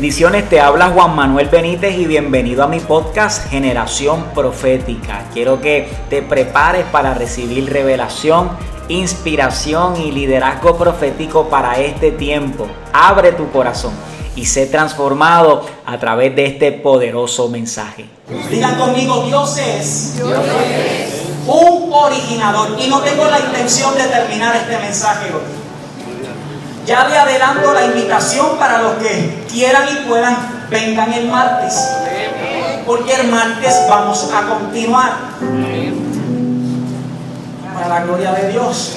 Bendiciones, te habla Juan Manuel Benítez y bienvenido a mi podcast Generación Profética. Quiero que te prepares para recibir revelación, inspiración y liderazgo profético para este tiempo. Abre tu corazón y sé transformado a través de este poderoso mensaje. Digan conmigo, Dios es, un originador. Y no tengo la intención de terminar este mensaje hoy. Ya le adelanto la invitación para los que quieran y puedan, vengan el martes. Porque el martes vamos a continuar. Para la gloria de Dios.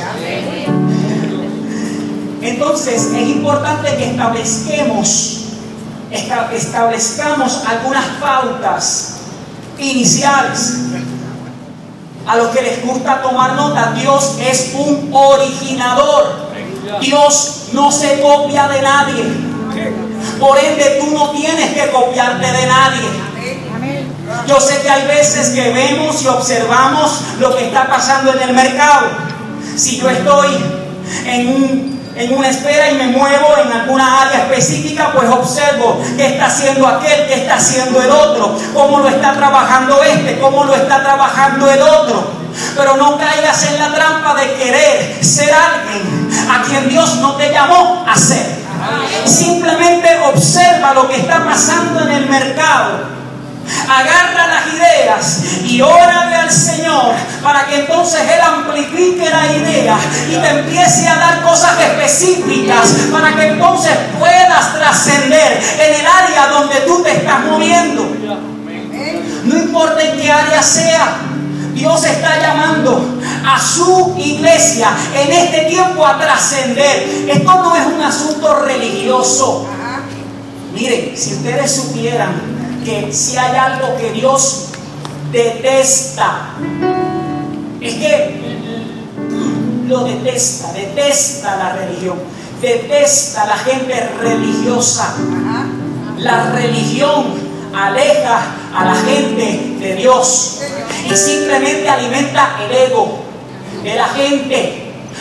Entonces es importante que establezcamos, establezcamos algunas pautas iniciales. A los que les gusta tomar nota, Dios es un originador. Dios no se copia de nadie. Por ende, tú no tienes que copiarte de nadie. Yo sé que hay veces que vemos y observamos lo que está pasando en el mercado. Si yo estoy en, en una espera y me muevo en alguna área específica, pues observo qué está haciendo aquel, qué está haciendo el otro, cómo lo está trabajando este, cómo lo está trabajando el otro. Pero no caigas en la trampa de querer ser alguien a quien Dios no te llamó a ser. Simplemente observa lo que está pasando en el mercado. Agarra las ideas y órale al Señor para que entonces Él amplifique la idea y te empiece a dar cosas específicas para que entonces puedas trascender en el área donde tú te estás moviendo. No importa en qué área sea, Dios está llamando a su iglesia en este tiempo a trascender. Esto no es un asunto religioso. Miren, si ustedes supieran que si hay algo que Dios detesta, es que lo detesta, detesta la religión, detesta la gente religiosa. La religión aleja a la gente de Dios y simplemente alimenta el ego de la gente.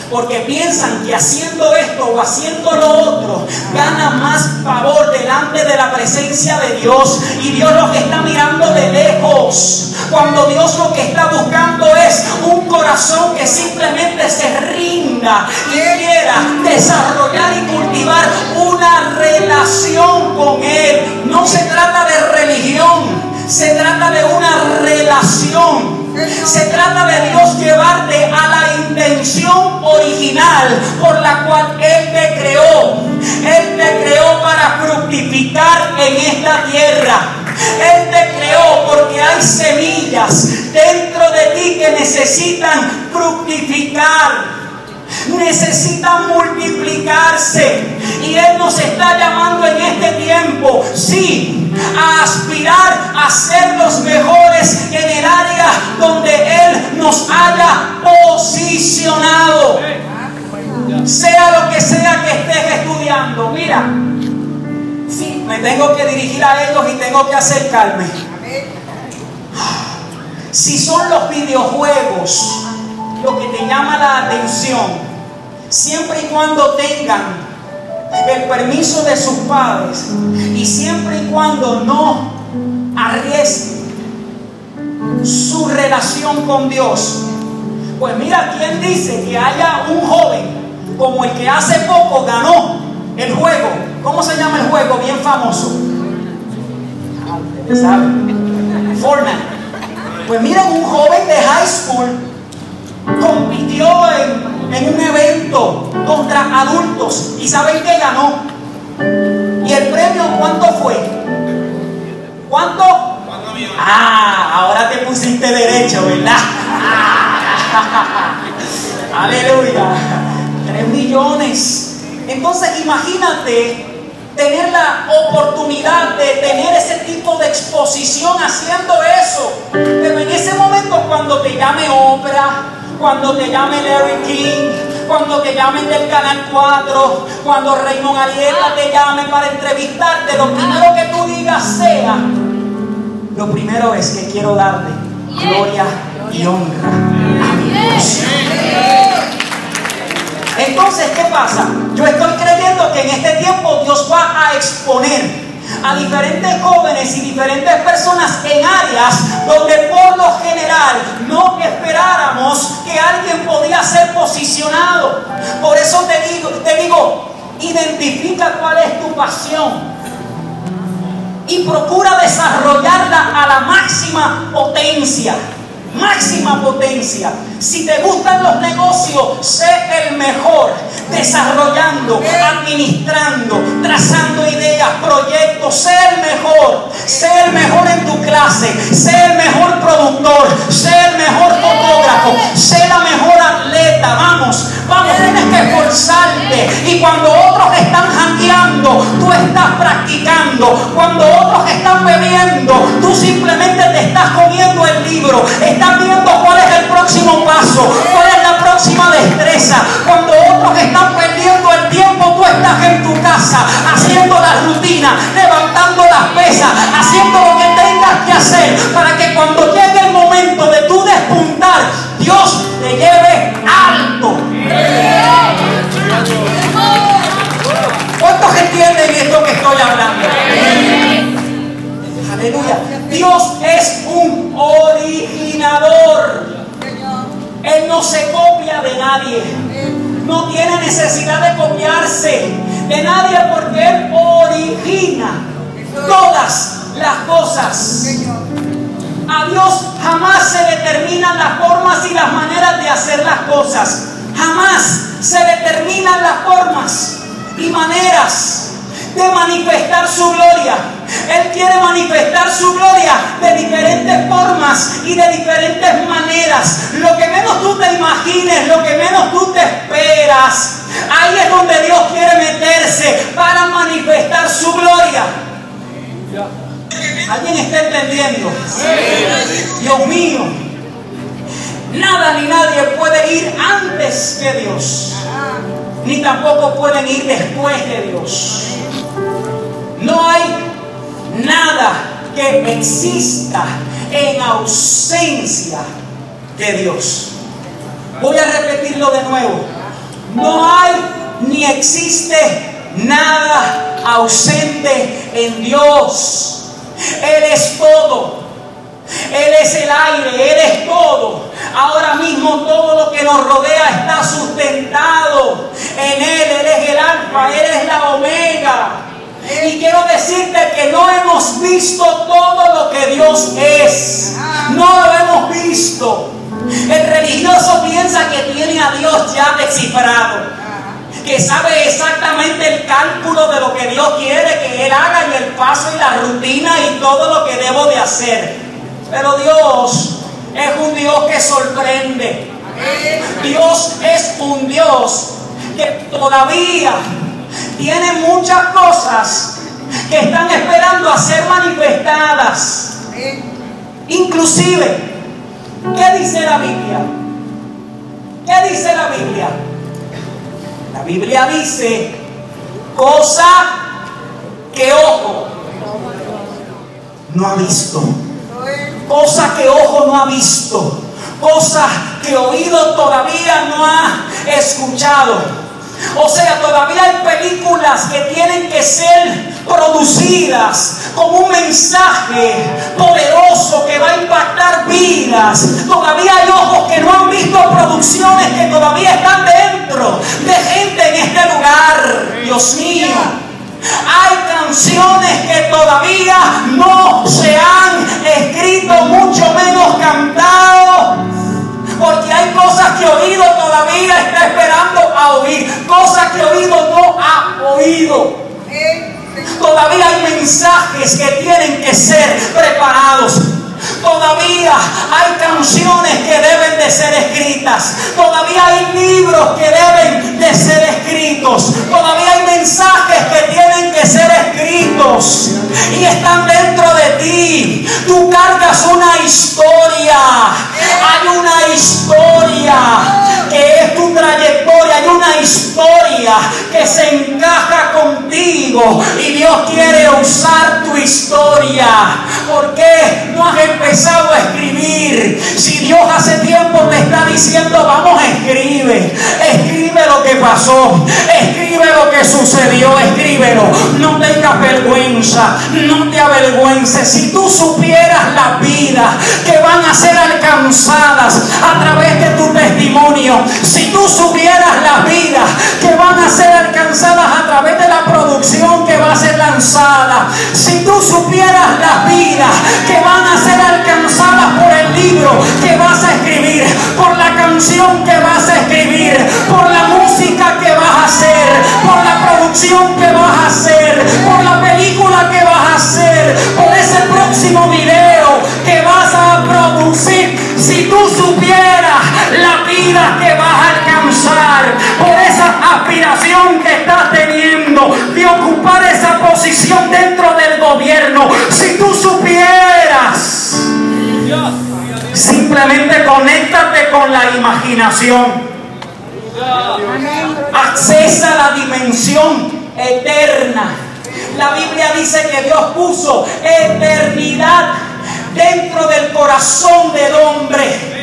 Porque piensan que haciendo esto o haciendo lo otro gana más favor delante de la presencia de Dios. Y Dios lo que está mirando de lejos. Cuando Dios lo que está buscando es un corazón que simplemente se rinda y quiera desarrollar y cultivar una relación con Él. No se trata de religión. Se trata de una relación. Se trata de Dios llevarte a la intención original por la cual Él te creó. Él te creó para fructificar en esta tierra. Él te creó porque hay semillas dentro de ti que necesitan fructificar necesitan multiplicarse. Y Él nos está llamando en este tiempo, sí, a aspirar a ser los mejores en el área donde Él nos haya posicionado. Sea lo que sea que estés estudiando. Mira, sí, me tengo que dirigir a ellos y tengo que acercarme. Si son los videojuegos lo que te llama la atención, siempre y cuando tengan el permiso de sus padres y siempre y cuando no arriesguen su relación con Dios. Pues mira, ¿quién dice que haya un joven como el que hace poco ganó el juego? ¿Cómo se llama el juego? Bien famoso. ¿Saben? Fortnite. Pues miren, un joven de high school compitió en en un evento contra adultos. ¿Y saben qué ganó? ¿Y el premio cuánto fue? ¿Cuánto? Ah, ahora te pusiste derecho, ¿verdad? Aleluya. Tres millones. Entonces imagínate tener la oportunidad de tener ese tipo de exposición haciendo eso. Pero en ese momento cuando te llame obra, cuando te llame Larry King, cuando te llamen del Canal 4, cuando Raymond Arieta te llame para entrevistarte, lo primero que tú digas sea, lo primero es que quiero darle gloria y honra a Dios. Entonces, ¿qué pasa? Yo estoy creyendo que en este tiempo Dios va a exponer a diferentes jóvenes y diferentes personas en áreas donde por lo general no esperáramos que alguien podía ser posicionado. Por eso te digo, te digo, identifica cuál es tu pasión y procura desarrollarla a la máxima potencia máxima potencia. Si te gustan los negocios, sé el mejor, desarrollando, administrando, trazando ideas, proyectos, sé el mejor, sé el mejor en tu clase, sé el mejor productor, sé el mejor fotógrafo, sé la mejor atleta, vamos, vamos, tienes que esforzarte. Y cuando otros están jangueando, tú estás practicando, cuando otros están bebiendo, tú simplemente te estás comiendo el libro, están viendo cuál es el próximo paso, cuál es la próxima destreza. Cuando otros están perdiendo el tiempo, tú estás en tu casa haciendo la rutina, levantando las pesas, haciendo lo que tengas que hacer para que cuando llegue el momento de tu despuntar, Dios te lleve alto. ¿Cuántos entienden esto que estoy hablando? Aleluya. Dios es un originador. Él no se copia de nadie. No tiene necesidad de copiarse de nadie porque Él origina todas las cosas. A Dios jamás se determinan las formas y las maneras de hacer las cosas. Jamás se determinan las formas y maneras de manifestar su gloria. Él quiere manifestar su gloria de diferentes formas y de diferentes maneras. Lo que menos tú te imagines, lo que menos tú te esperas. Ahí es donde Dios quiere meterse para manifestar su gloria. ¿Alguien está entendiendo? Dios mío. Nada ni nadie puede ir antes que Dios. Ni tampoco pueden ir después de Dios. No hay nada que exista en ausencia de Dios. Voy a repetirlo de nuevo. No hay ni existe nada ausente en Dios. Él es todo. Él es el aire, Él es todo. Ahora mismo todo lo que nos rodea está sustentado en Él. Él es el alfa, Él es la omega. Y quiero decirte que no hemos visto todo lo que Dios es. No lo hemos visto. El religioso piensa que tiene a Dios ya descifrado. Que sabe exactamente el cálculo de lo que Dios quiere que Él haga y el paso y la rutina y todo lo que debo de hacer. Pero Dios es un Dios que sorprende. Dios es un Dios que todavía tiene muchas cosas que están esperando a ser manifestadas. Inclusive, ¿qué dice la Biblia? ¿Qué dice la Biblia? La Biblia dice, cosa que ojo no ha visto. Cosa que ojo no ha visto. Cosa que oído todavía no ha escuchado o sea, todavía hay películas que tienen que ser producidas con un mensaje poderoso que va a impactar vidas. Todavía hay ojos que no han visto producciones que todavía están dentro de gente en este lugar. Dios mío. Hay canciones que todavía no se han escrito, mucho menos cantado porque hay cosas que oído todavía está esperando a oír. Cosas que oído no ha oído. Todavía hay mensajes que tienen que ser preparados. Todavía hay canciones que deben de ser escritas. Todavía hay libros que deben de ser escritos. Todavía hay mensajes que tienen que ser escritos. Y están dentro de ti. Tú cargas una historia. Hay una historia que es tu trayectoria. Hay una historia que se encaja contigo. Y Dios quiere usar tu historia. ¿Por qué no has empezado a escribir. Si Dios hace tiempo te está diciendo, vamos, escribe. Escribe lo que pasó. Escribe lo que sucedió. Escríbelo. No tengas vergüenza. no te avergüences. Si tú supieras la vida que van a ser alcanzadas a través de tu testimonio, si tú supieras la vida que van a ser alcanzadas a través de la producción que va a ser lanzada, si tú supieras la vida que van a ser alcanzadas por el libro que vas a escribir, por la canción que vas a escribir, por la música que vas a hacer, por la producción que vas a hacer, por la película que vas a hacer, por dentro del gobierno, si tú supieras, simplemente conéctate con la imaginación. Accesa la dimensión eterna. La Biblia dice que Dios puso eternidad dentro del corazón del hombre.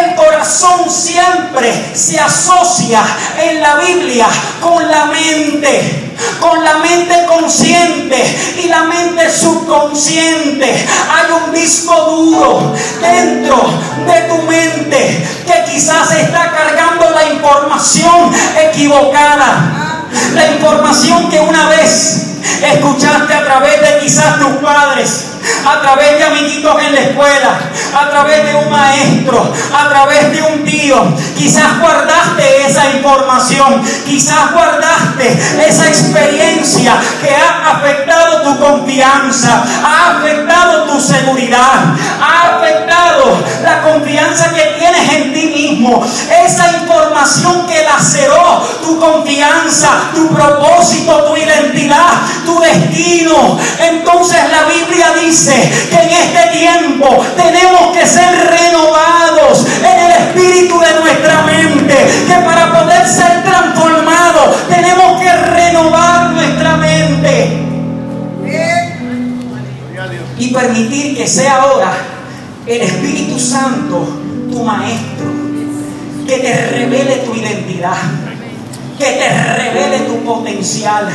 El corazón siempre se asocia en la Biblia con la mente, con la mente consciente y la mente subconsciente. Hay un disco duro dentro de tu mente que quizás está cargando la información equivocada. La información que una vez escuchaste a través de quizás tus padres, a través de amiguitos en la escuela, a través de un maestro, a través de un tío. Quizás guardaste esa información, quizás guardaste esa experiencia que ha afectado tu confianza, ha afectado tu seguridad, ha afectado la confianza que tienes en ti mismo. Esa información que laceró tu confianza, tu propósito, tu identidad, tu destino. Entonces la Biblia dice que en este tiempo tenemos que ser renovados en el espíritu de nuestra mente, que para poder ser transformados tenemos que renovar nuestra mente y permitir que sea ahora el Espíritu Santo tu maestro, que te revele tu identidad, que te revele tu potencial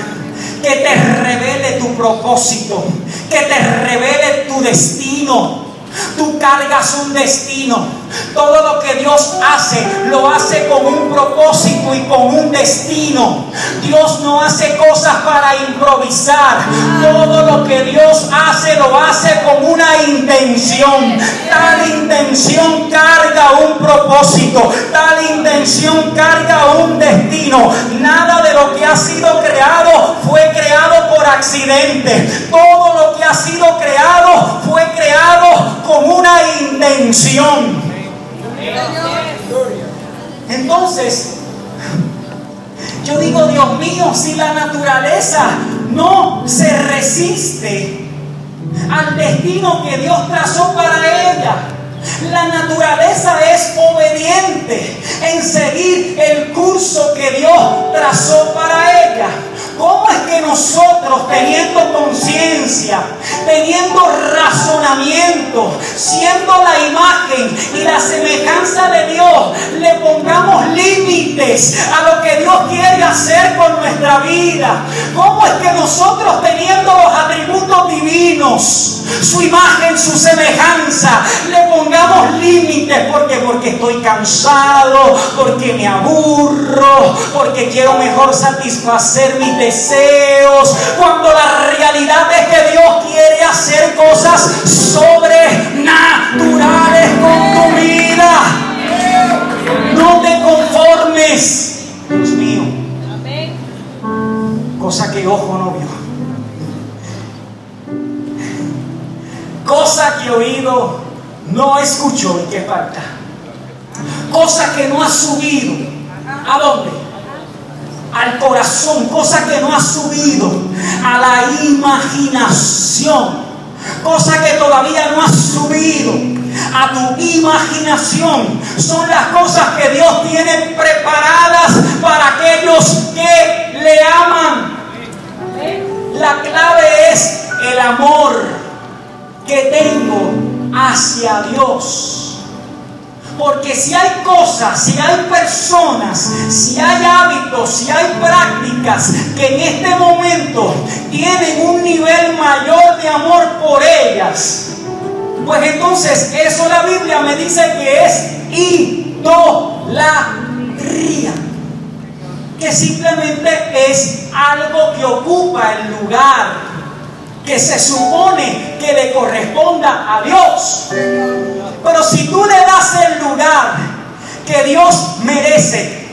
que te revele tu propósito, que te revele tu destino. Tú cargas un destino. Todo lo que Dios hace, lo hace con un propósito y con un destino. Dios no hace cosas para improvisar. Todo lo que Dios hace, lo hace con una intención. Tal intención carga un propósito. Tal intención carga un destino. Nada de lo que ha sido creado fue creado por accidente. Todo lo que ha sido creado fue creado con una intención. Entonces, yo digo, Dios mío, si la naturaleza no se resiste al destino que Dios trazó para ella, la naturaleza es obediente en seguir el curso que Dios trazó para ella. ¿Cómo es que nosotros, teniendo conciencia, teniendo razonamiento, siendo la imagen y la semejanza de Dios, le pongamos límites a lo que Dios quiere hacer con nuestra vida? ¿Cómo es que nosotros, teniendo los atributos divinos, su imagen, su semejanza, le pongamos límites? porque Porque estoy cansado, porque me aburro, porque quiero mejor satisfacer mis deseos, cuando la realidad es que Dios quiere hacer cosas sobrenaturales con tu vida. No te conformes, Dios mío. Cosa que ojo no vio. Cosa que oído no escuchó y que falta. Cosa que no ha subido. ¿A dónde? Al corazón, cosa que no ha subido a la imaginación, cosa que todavía no ha subido a tu imaginación. Son las cosas que Dios tiene preparadas para aquellos que le aman. La clave es el amor que tengo hacia Dios. Porque si hay cosas, si hay personas, si hay hábitos, si hay prácticas que en este momento tienen un nivel mayor de amor por ellas, pues entonces eso la Biblia me dice que es idolatría. Que simplemente es algo que ocupa el lugar que se supone que le corresponda a Dios. Pero si tú le das el lugar que Dios merece,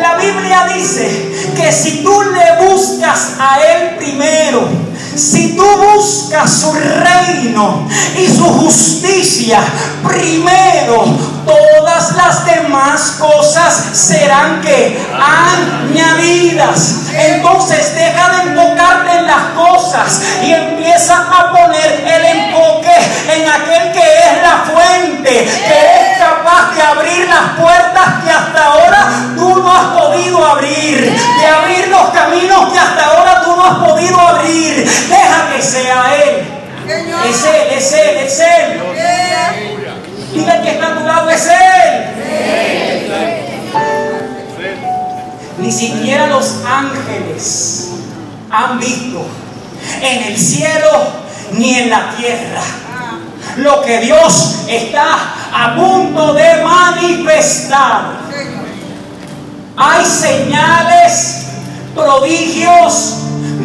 la Biblia dice que si tú le buscas a Él primero, si tú buscas su reino y su justicia primero, todas las demás cosas serán que añadidas. Entonces deja de enfocarte en las cosas y empieza a poner el enfoque en aquel que es la fuente, que es capaz de abrir las puertas que hasta ahora tú no has podido abrir, de abrir los caminos que hasta ahora tú no has podido abrir. Deja que sea Él. Es Él, es Él, es Él. Dile que está a tu lado, es Él. Ni siquiera los ángeles han visto en el cielo ni en la tierra lo que Dios está a punto de manifestar. Hay señales, prodigios,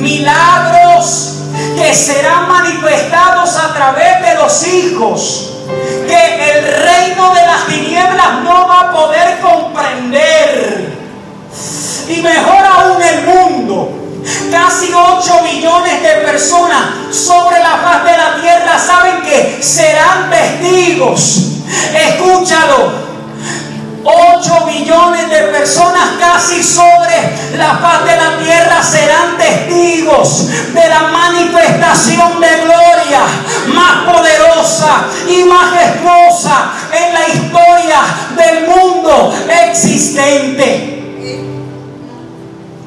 milagros que serán manifestados a través de los hijos que el reino de las tinieblas no va a poder comprender. Y mejor aún el mundo. Casi 8 millones de personas sobre la faz de la tierra saben que serán testigos. Escúchalo. 8 billones de personas casi sobre la faz de la tierra serán testigos de la manifestación de gloria más poderosa y majestuosa en la historia del mundo existente.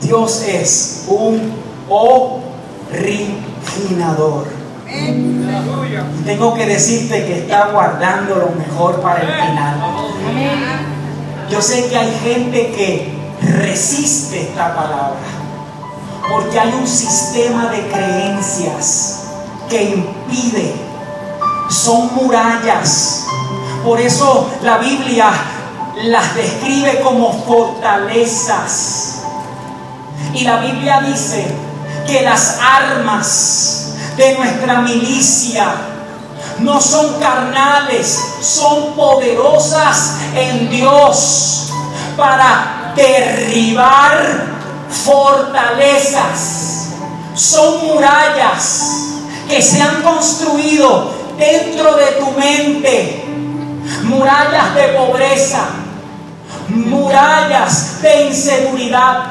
Dios es un originador. Tengo que decirte que está guardando lo mejor para el final. Yo sé que hay gente que resiste esta palabra, porque hay un sistema de creencias que impide, son murallas. Por eso la Biblia las describe como fortalezas. Y la Biblia dice que las armas de nuestra milicia no son carnales, son poderosas en Dios para derribar fortalezas. Son murallas que se han construido dentro de tu mente. Murallas de pobreza, murallas de inseguridad,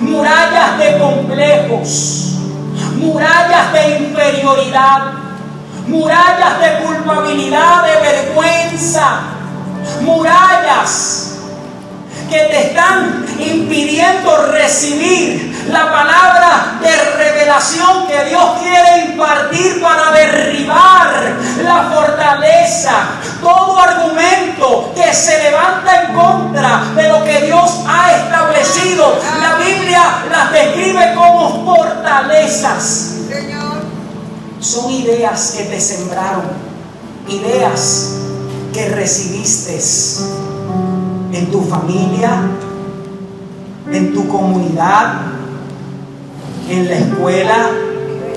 murallas de complejos, murallas de inferioridad murallas de culpabilidad, de vergüenza, murallas que te están impidiendo recibir la palabra de revelación que Dios quiere impartir para derribar la fortaleza, todo argumento que se levanta en contra de lo que Dios ha establecido. La Biblia las describe como fortalezas son ideas que te sembraron, ideas que recibiste en tu familia, en tu comunidad, en la escuela,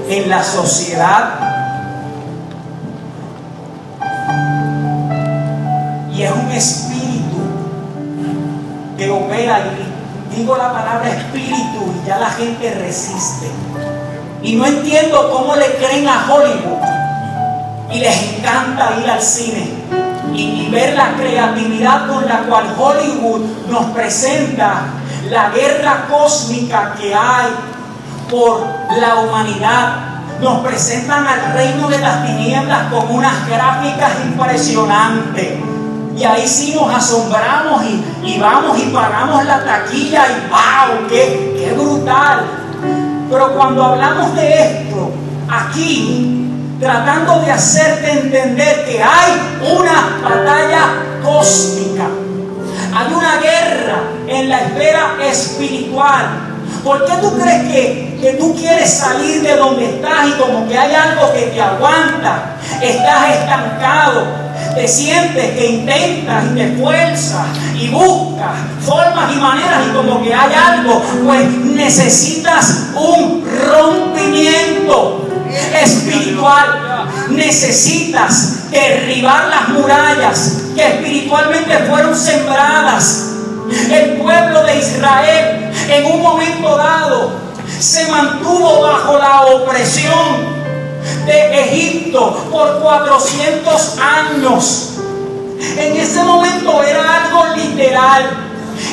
en la sociedad. Y es un espíritu que opera y digo la palabra espíritu y ya la gente resiste. Y no entiendo cómo le creen a Hollywood y les encanta ir al cine y, ver la creatividad con la cual Hollywood nos presenta la guerra cósmica que hay por la humanidad. Nos presentan al reino de las tinieblas con unas gráficas impresionantes. Y ahí sí nos asombramos y, vamos y pagamos la taquilla y ¡wow! ¡Qué, qué brutal! Pero cuando hablamos de esto, aquí, tratando de hacerte entender que hay una batalla cósmica. Hay una guerra en la esfera espiritual. ¿Por qué tú crees que, que, tú quieres salir de donde estás y como que hay algo que te aguanta? Estás estancado te sientes que intentas y te esfuerzas y buscas formas y maneras y como que hay algo, pues necesitas un rompimiento espiritual. Necesitas derribar las murallas que espiritualmente fueron sembradas. El pueblo de Israel en un momento dado se mantuvo bajo la opresión de Egipto por 400 años. En ese momento era algo literal.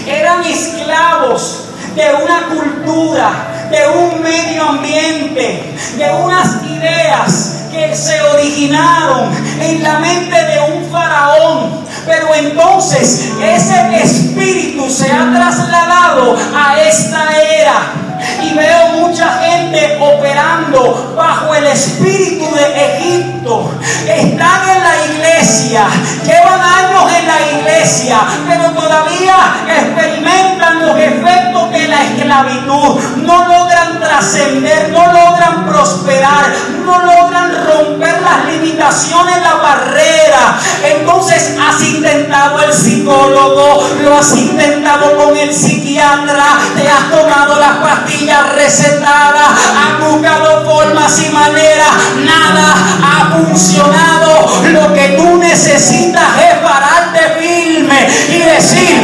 Eran esclavos de una cultura, de un medio ambiente, de unas ideas que se originaron en la mente de un faraón. Pero entonces ese espíritu se ha trasladado a esta era y veo mucha gente operando bajo el espíritu de Egipto. Están en la iglesia, llevan años en la iglesia, pero todavía experimentan los efectos de la esclavitud. No logran trascender, no logran prosperar, no logran romper las limitaciones, la barrera. Entonces has intentado el psicólogo, lo has intentado con el psiquiatra, te has tomado las pastillas recetadas, has buscado formas y maneras, nada ha funcionado. Lo que tú necesitas es pararte firme y decir,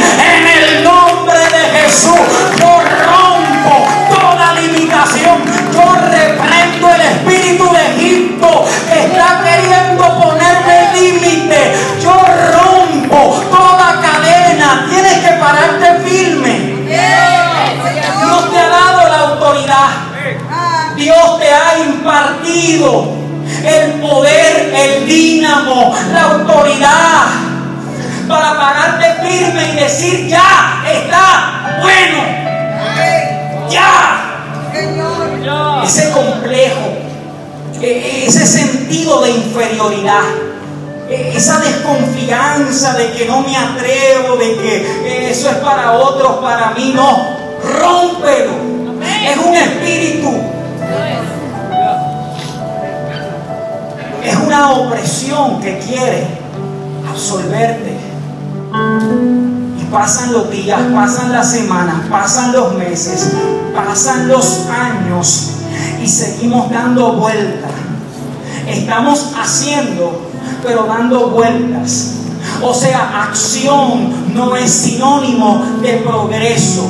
el poder, el dínamo, la autoridad para pararte firme y decir ya está bueno. Ya. Ese complejo, e, ese sentido de inferioridad, e, esa desconfianza de que no me atrevo, de que eso es para otros, para mí no, rómpelo. Es un espíritu. Es una opresión que quiere absorberte. Y pasan los días, pasan las semanas, pasan los meses, pasan los años y seguimos dando vueltas. Estamos haciendo, pero dando vueltas. O sea, acción no es sinónimo de progreso.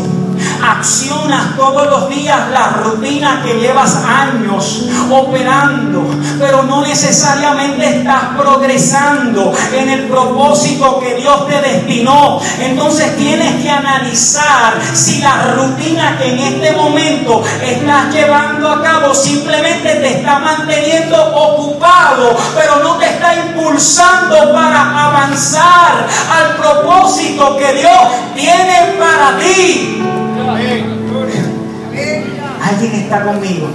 Accionas todos los días la rutina que llevas años operando, pero no necesariamente estás progresando en el propósito que Dios te destinó. Entonces tienes que analizar si la rutina que en este momento estás llevando a cabo simplemente te está manteniendo ocupado, pero no te está impulsando para avanzar al propósito que Dios tiene para ti. ¿Alguien está conmigo?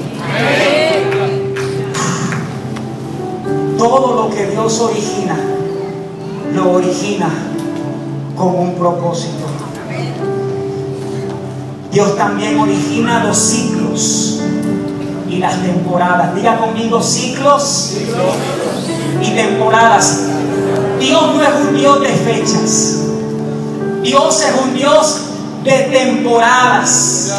Todo lo que Dios origina, lo origina con un propósito. Dios también origina los ciclos y las temporadas. Diga conmigo ciclos y temporadas. Dios no es un Dios de fechas. Dios es un Dios de temporadas.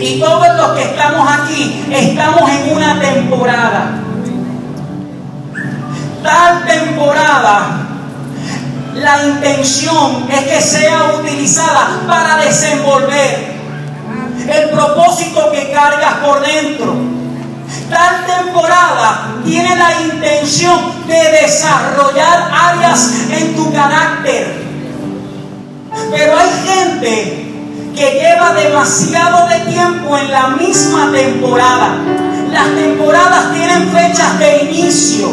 Y todos los que estamos aquí estamos en una temporada. Tal temporada, la intención es que sea utilizada para desenvolver el propósito que cargas por dentro. Tal temporada tiene la intención de desarrollar áreas demasiado de tiempo en la misma temporada. Las temporadas tienen fechas de inicio,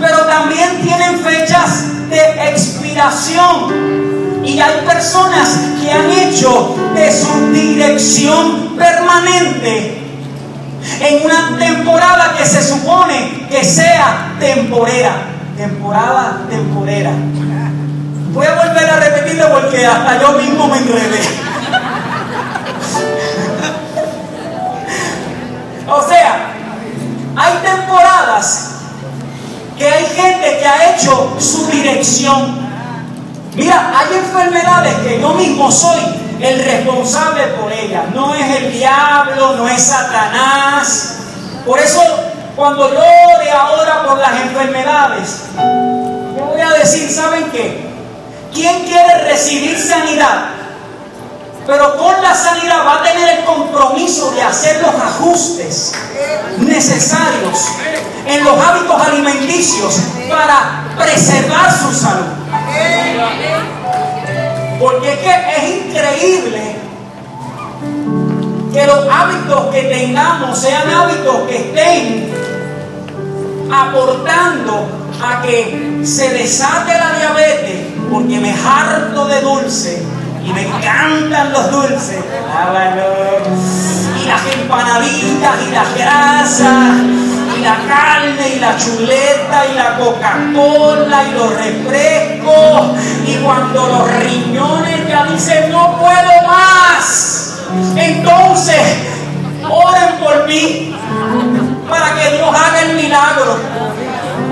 pero también tienen fechas de expiración. Y hay personas que han hecho de su dirección permanente en una temporada que se supone que sea temporera. temporada temporera. Voy a volver a repetirlo porque hasta yo mismo me enredé. O sea, hay temporadas que hay gente que ha hecho su dirección. Mira, hay enfermedades que yo mismo soy el responsable por ellas. No es el diablo, no es Satanás. Por eso, cuando yo ore ahora por las enfermedades, yo voy a decir, ¿saben qué? ¿Quién quiere recibir sanidad? Pero con la sanidad va a tener el compromiso de hacer los ajustes necesarios en los hábitos alimenticios para preservar su salud. Porque es que es increíble que los hábitos que tengamos sean hábitos que estén aportando a que se desate la diabetes, porque me harto de dulce y me encantan los dulces. Y las empanaditas y las grasas y la carne y la chuleta y la Coca-Cola y los refrescos. Y cuando los riñones ya dicen no puedo más, entonces oren por mí para que Dios haga el milagro.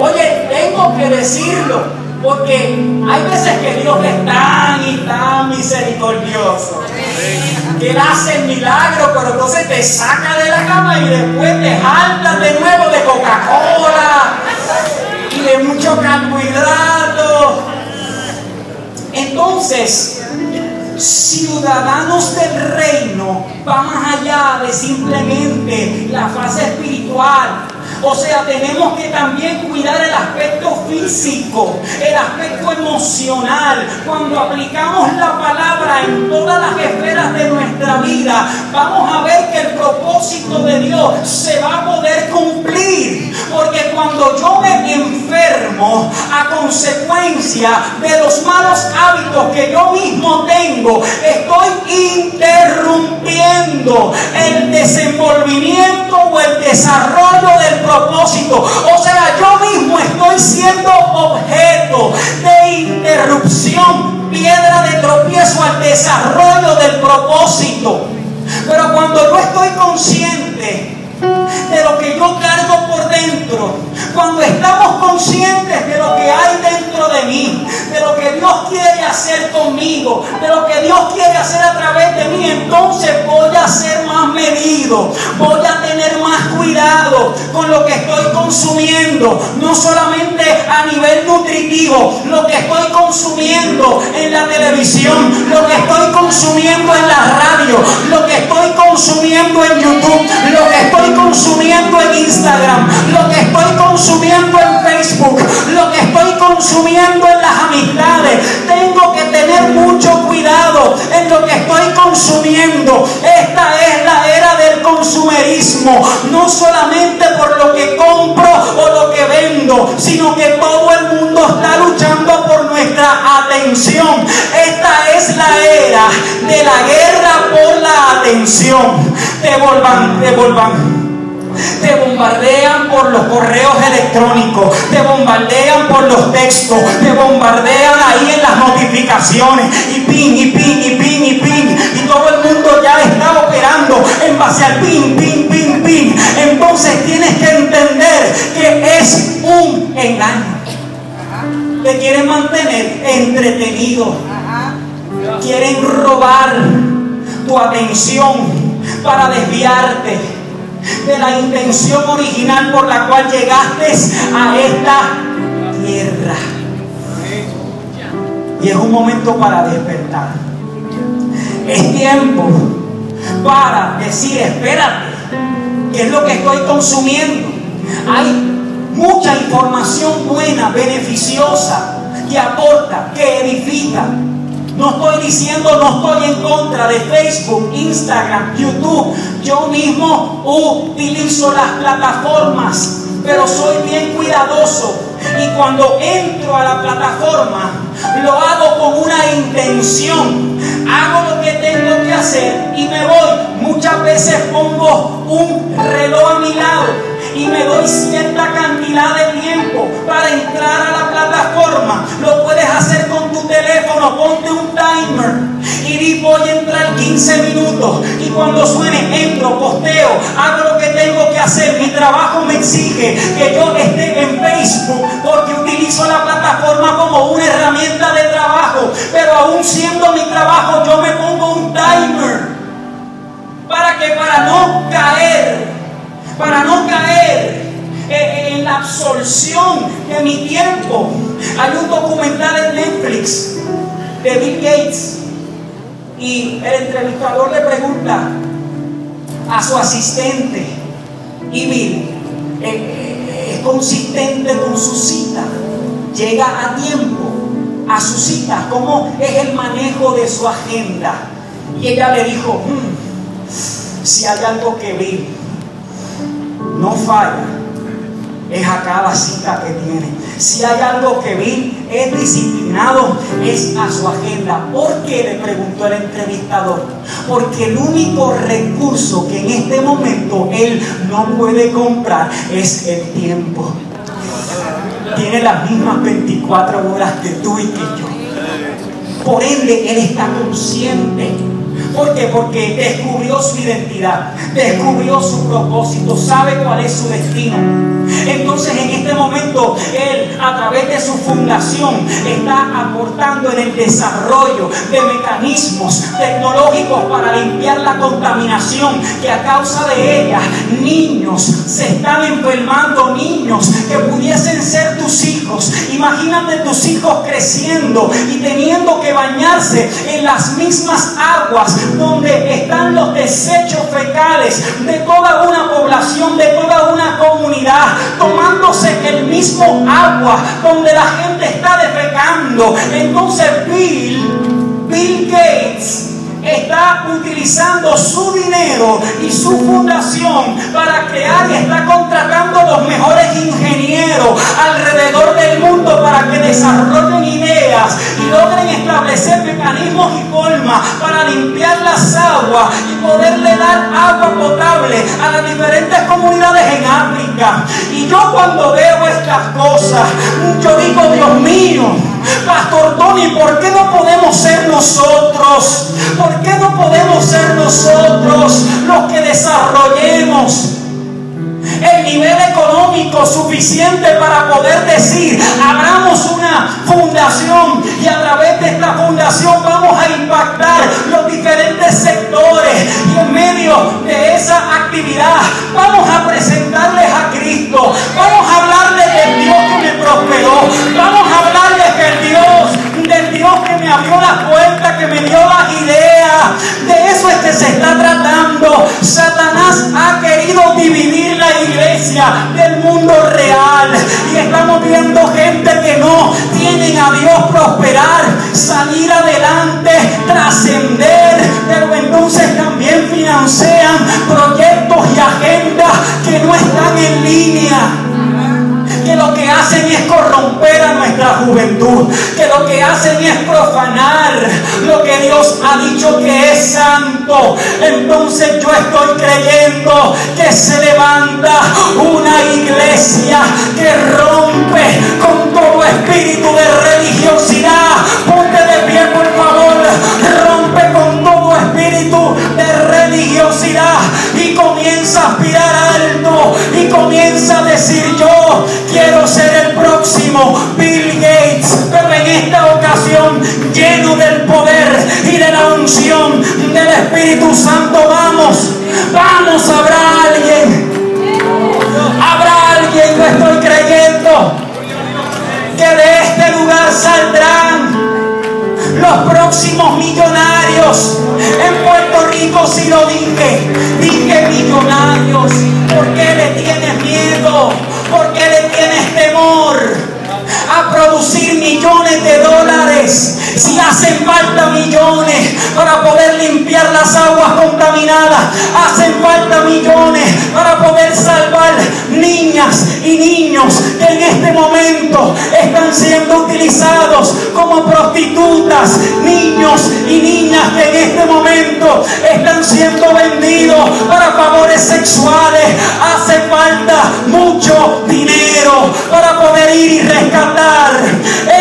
Oye, tengo que decirlo. Porque hay veces que Dios es tan y tan misericordioso que Él hace el milagro, pero entonces te saca de la cama y después te jalta de nuevo de Coca-Cola y de mucho carbohidrato. Entonces, ciudadanos del reino va más allá de simplemente la fase espiritual o sea, tenemos que también cuidar el aspecto físico, el aspecto emocional. Cuando aplicamos la palabra en todas las esferas de nuestra vida, vamos a ver que el propósito de Dios se va a poder cumplir. Porque cuando yo me enfermo a consecuencia de los malos hábitos que yo mismo tengo, estoy interrumpiendo el desenvolvimiento o el desarrollo del propósito. O sea, yo mismo estoy siendo objeto de interrupción, piedra de tropiezo al desarrollo del propósito. Pero cuando yo estoy consciente de lo que yo cargo por dentro, cuando estamos conscientes de lo que hay dentro de mí, de lo que Dios quiere hacer conmigo, de lo que Dios quiere hacer a través de mí, entonces voy a ser más medido, voy a tener más cuidado con lo que estoy consumiendo, no solamente a nivel nutritivo, lo que estoy consumiendo en la televisión, lo que estoy consumiendo en la radio, lo que estoy consumiendo en YouTube, lo que estoy consumiendo en Instagram, lo que estoy consumiendo en Facebook, lo que estoy consumiendo en las amistades. Tengo que tener mucho cuidado en lo que estoy consumiendo. Esta es la era del consumerismo, no solamente por lo que compro o lo que vendo, sino que todo el mundo está luchando por nuestra atención. Esta es la era de la guerra por la atención. Devolvan, devolvan. Te bombardean por los correos electrónicos, te bombardean por los textos, te bombardean ahí en las notificaciones y ping, y ping, y ping, y ping. Y todo el mundo ya está operando en base al ping, ping, ping, ping. Entonces tienes que entender que es un engaño. Te quieren mantener entretenido. Quieren robar tu atención para desviarte de la intención original por la cual llegaste a esta tierra. Y es un momento para despertar. Es tiempo para decir, espérate, ¿qué es lo que estoy consumiendo? Hay mucha información buena, beneficiosa, que aporta, que edifica, no estoy diciendo, no estoy en contra de Facebook, Instagram, YouTube. Yo mismo utilizo las plataformas, pero soy bien cuidadoso. Y cuando entro a la plataforma, lo hago con una intención. Hago lo que tengo que hacer y me voy. Muchas veces pongo un reloj a mi lado y me doy cierta cantidad de tiempo para entrar a la plataforma. Lo puedes hacer con tu teléfono, ponte un timer y voy a entrar 15 minutos y cuando suene entro, posteo, hago lo que tengo que hacer. Mi trabajo me exige que yo esté en Facebook porque utilizo la plataforma como una herramienta de trabajo, pero aún siendo mi trabajo yo me pongo un timer para que para no caer, para no caer en la absorción de mi tiempo. Hay un documental en Netflix de Bill Gates y el entrevistador le pregunta a su asistente, y Bill, eh, eh, es consistente con su cita, llega a tiempo a su cita, cómo es el manejo de su agenda. Y ella le dijo, hmm, si hay algo que Bill no falla, es a cada cita que tiene. Si hay algo que Bill es disciplinado, es a su agenda. ¿Por qué? Le preguntó el entrevistador. Porque el único recurso que en este momento él no puede comprar es el tiempo. Tiene las mismas 24 horas que tú y que yo. Por ende, él está consciente ¿Por qué? Porque descubrió su identidad, descubrió su propósito, sabe cuál es su destino. Entonces en este momento Él a través de su fundación está aportando en el desarrollo de mecanismos tecnológicos para limpiar la contaminación que a causa de ella niños se están enfermando, niños que pudiesen ser tus hijos. Imagínate tus hijos creciendo y teniendo que bañarse en las mismas aguas donde están los desechos fecales de toda una población, de toda una comunidad, tomándose el mismo agua donde la gente está defecando. Entonces Bill, Bill Gates, está utilizando su dinero y su fundación para crear y está contratando los mejores ingenieros alrededor del mundo para que desarrollen ideas y logren establecer mecanismos y formas para limpiar las aguas y poderle dar agua potable a las diferentes comunidades en África. Y yo cuando veo estas cosas, yo digo, Dios mío, Pastor Tony, ¿por qué no podemos ser nosotros? ¿Por qué no podemos ser nosotros los que desarrollemos el nivel económico suficiente para poder decir, abramos una fundación y a través de esta fundación vamos a impactar los diferentes sectores y en medio de esa actividad vamos a presentarles a Cristo, vamos a hablarles del Dios que me prosperó, vamos a hablarles me abrió la puerta, que me dio las ideas, de eso es que se está tratando. Satanás ha querido dividir la iglesia del mundo real. Y estamos viendo gente que no tienen a Dios prosperar, salir adelante, trascender, pero entonces también financian proyectos y agendas que no están en línea que lo que hacen es corromper a nuestra juventud, que lo que hacen es profanar lo que Dios ha dicho que es santo. Entonces yo estoy creyendo que se levanta una iglesia que rompe con todo espíritu de religiosidad. Ponte de pie, por favor. Rompe con todo espíritu de religiosidad y comienza a aspirar alto y comienza a decir quiero ser el próximo Bill Gates, pero en esta ocasión lleno del poder y de la unción del Espíritu Santo. Vamos, vamos, habrá alguien, habrá alguien, lo estoy creyendo, que de este lugar saldrán los próximos millonarios. En Puerto Rico si lo dije, dije millonarios. Hacen falta millones para poder limpiar las aguas contaminadas, hacen falta millones para poder salvar niñas y niños que en este momento están siendo utilizados como prostitutas, niños y niñas que en este momento están siendo vendidos para favores sexuales. Hace falta mucho dinero para poder ir y rescatar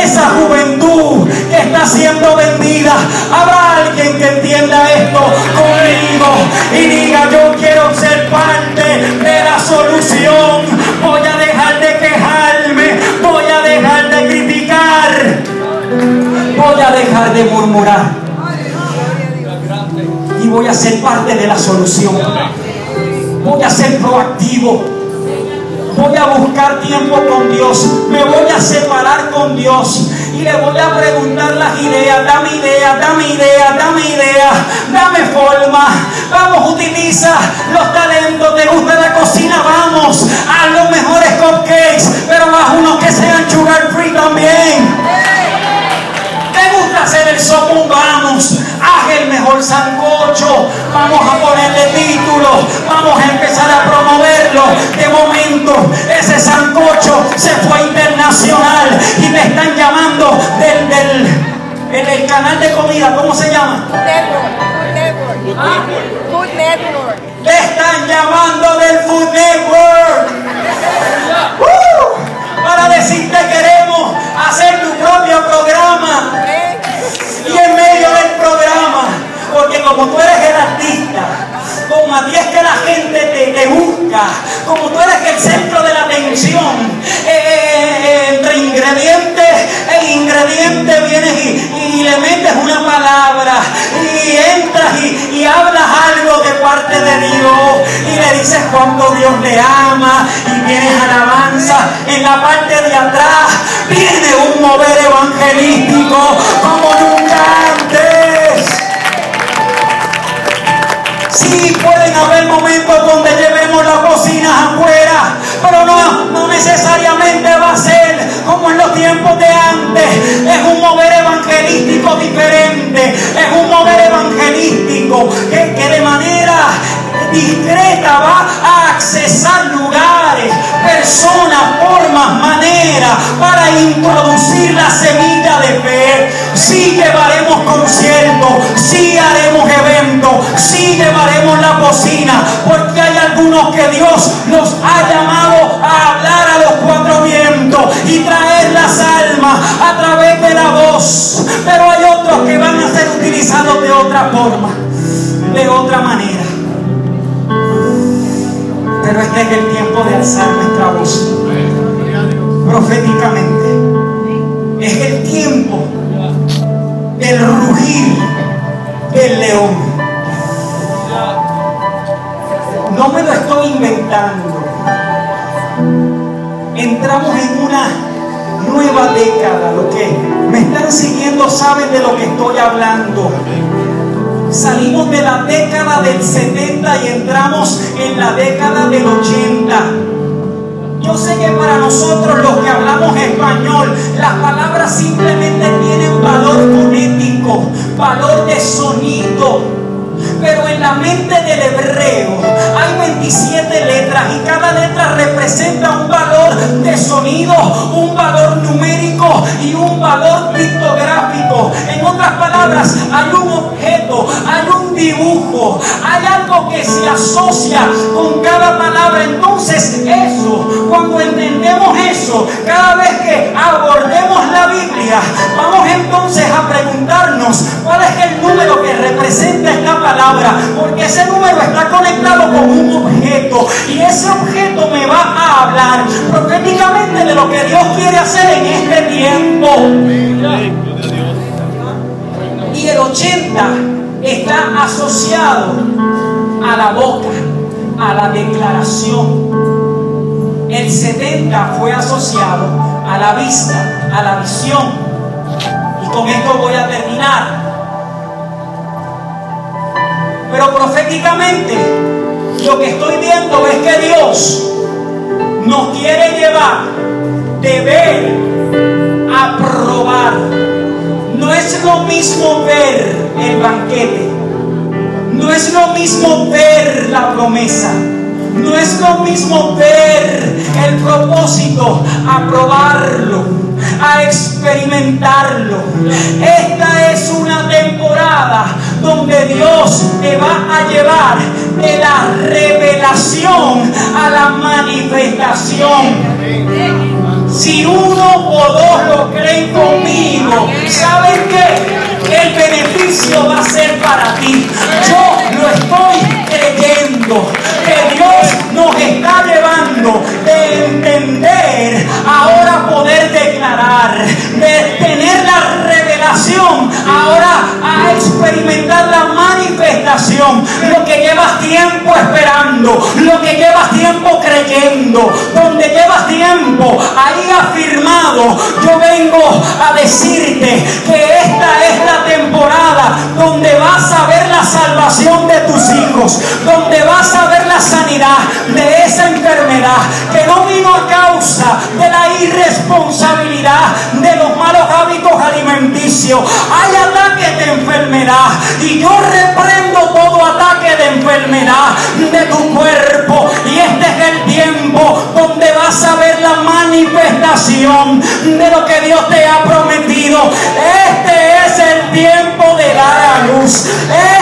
esa juventud que está siendo vendida. Habrá alguien que entienda esto conmigo y diga yo quiero ser parte de la solución. Voy a dejar de quejarme, voy a dejar de criticar, voy a dejar de murmurar y voy a ser parte de la solución. Voy a ser proactivo. Voy a buscar tiempo con Dios. Me voy a separar con Dios. Y le voy a preguntar las ideas. Dame ideas, dame ideas, dame ideas. Dame forma. Vamos, utiliza los talentos. ¿Te gusta la cocina? Vamos. a los mejores cupcakes. Pero haz unos que sean sugar free también hacer el sopo, vamos, haz el mejor sancocho, vamos a ponerle título, vamos a empezar a promoverlo. De momento, ese sancocho se fue internacional y me están llamando del, del, el canal de comida, ¿cómo se llama? Food Network. Le están llamando del Food Network. Uh, para decirte queremos hacer tu propio programa y en medio del programa, porque como tú eres el artista, como a ti es que la gente te, busca, como tú eres el centro de la atención, eh, eh, eh, entre ingredientes e ingredientes vienes y, le metes una palabra y entras y, hablas algo de parte de Dios y le dices cuánto Dios le ama y tienes alabanza. En la parte de atrás viene para introducir la semilla de fe. Sí llevaremos conciertos, sí haremos eventos, sí llevaremos la cocina, porque hay algunos que Dios nos ha llamado a hablar a los cuatro vientos y traer las almas a través de la voz. Pero hay otros que van a ser utilizados de otra forma, de otra manera. Pero este es el tiempo de alzar nuestra voz proféticamente. Es el tiempo del rugir del león. No me lo estoy inventando. Entramos en una nueva década. Lo que me están siguiendo saben de lo que estoy hablando. Salimos de la década del 70 y entramos en la década del 80. Yo sé que para nosotros los que hablamos español, las palabras simplemente tienen valor fonético, valor de sonido. Pero en la mente del hebreo hay 27 letras y cada letra representa un valor de sonido, un valor numérico y un valor pictográfico. En otras palabras, hay un objeto, hay un dibujo, hay algo que se asocia con cada palabra. Entonces eso, cuando entendemos eso, cada vez que abordemos la Biblia, vamos entonces a preguntarnos cuál es el número que representa esta palabra, porque ese número está conectado con un objeto y ese objeto me va a hablar proféticamente de lo que Dios quiere hacer en este tiempo. Y el 80 está asociado a la boca, a la declaración. El 70 fue asociado a la vista, a la visión. Y con esto voy a terminar. Pero proféticamente lo que estoy viendo es que Dios nos quiere llevar de ver a probar. No es lo mismo ver el banquete. No es lo mismo ver la promesa. No es lo mismo ver el propósito, a probarlo, a experimentarlo. Esta es una temporada donde Dios te va a llevar de la revelación a la manifestación. Si uno o dos lo creen conmigo, ¿saben qué? El beneficio va a ser para ti. Yo lo estoy creyendo que Dios nos está llevando de entender, ahora poder declarar, de tener la revelación, ahora a experimentar la manifestación, lo que llevas tiempo esperando, lo que llevas tiempo creyendo, donde llevas tiempo ahí afirmado, yo vengo a decirte que esta es la temporada donde vas a ver la salvación de tus hijos, donde vas a ver la sanidad de esa enfermedad que no vino a causa de la irresponsabilidad de los malos hábitos alimenticios. Hay ataques de enfermedad y yo reprendo todo ataque de enfermedad de tu cuerpo y este es el tiempo donde vas a ver la manifestación de lo que Dios te ha prometido. Este es el tiempo de dar a luz.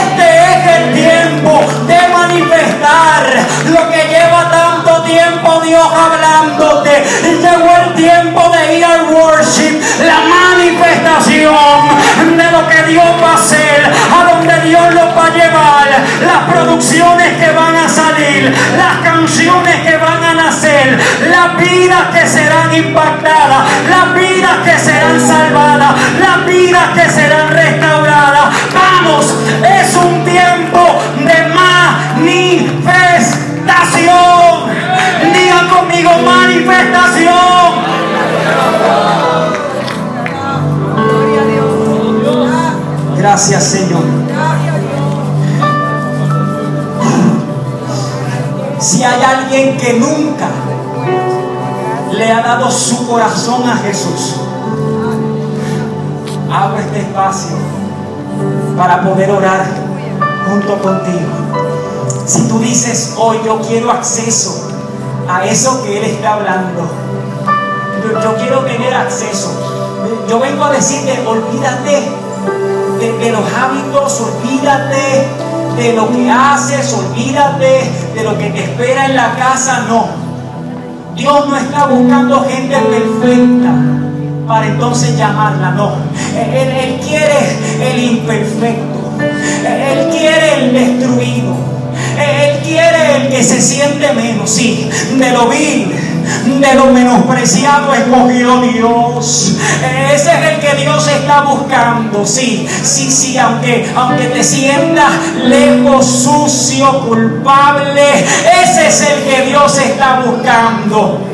Este es el tiempo de manifestar lo que lleva tanto tiempo Dios hablándote. Llegó el tiempo de ir al worship, la manifestación de lo que Dios va a hacer, a donde Dios lo va a llevar, las producciones que van a salir, las canciones que van a nacer, las vidas que serán impactadas, las vidas que serán salvadas, las vidas que serán restauradas. Vamos, es un tiempo de manifestación. Manifestación. Gracias Señor. Si hay alguien que nunca le ha dado su corazón a Jesús, abro este espacio para poder orar junto contigo. Si tú dices hoy yo quiero acceso a eso que Él está hablando, yo, quiero tener acceso. Yo vengo a decirte, olvídate de, los hábitos, olvídate de lo que haces, olvídate de lo que te espera en la casa, no. Dios no está buscando gente perfecta para entonces llamarla, no. Él quiere el imperfecto, Él quiere el destruido, Él quiere el que se siente menos, sí, de lo vil de lo menospreciado escogió Dios. Ese es el que Dios está buscando. Sí, sí, sí, aunque, aunque te sientas lejos, sucio, culpable, ese es el que Dios está buscando.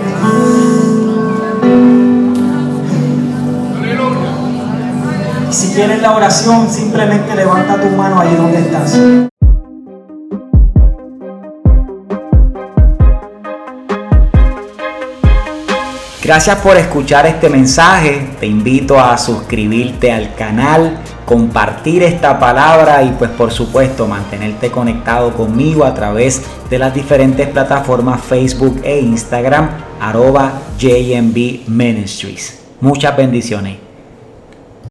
Si quieres la oración, simplemente levanta tu mano ahí donde estás. Gracias por escuchar este mensaje. Te invito a suscribirte al canal, compartir esta palabra y pues por supuesto mantenerte conectado conmigo a través de las diferentes plataformas Facebook e Instagram arroba JMB Ministries. Muchas bendiciones.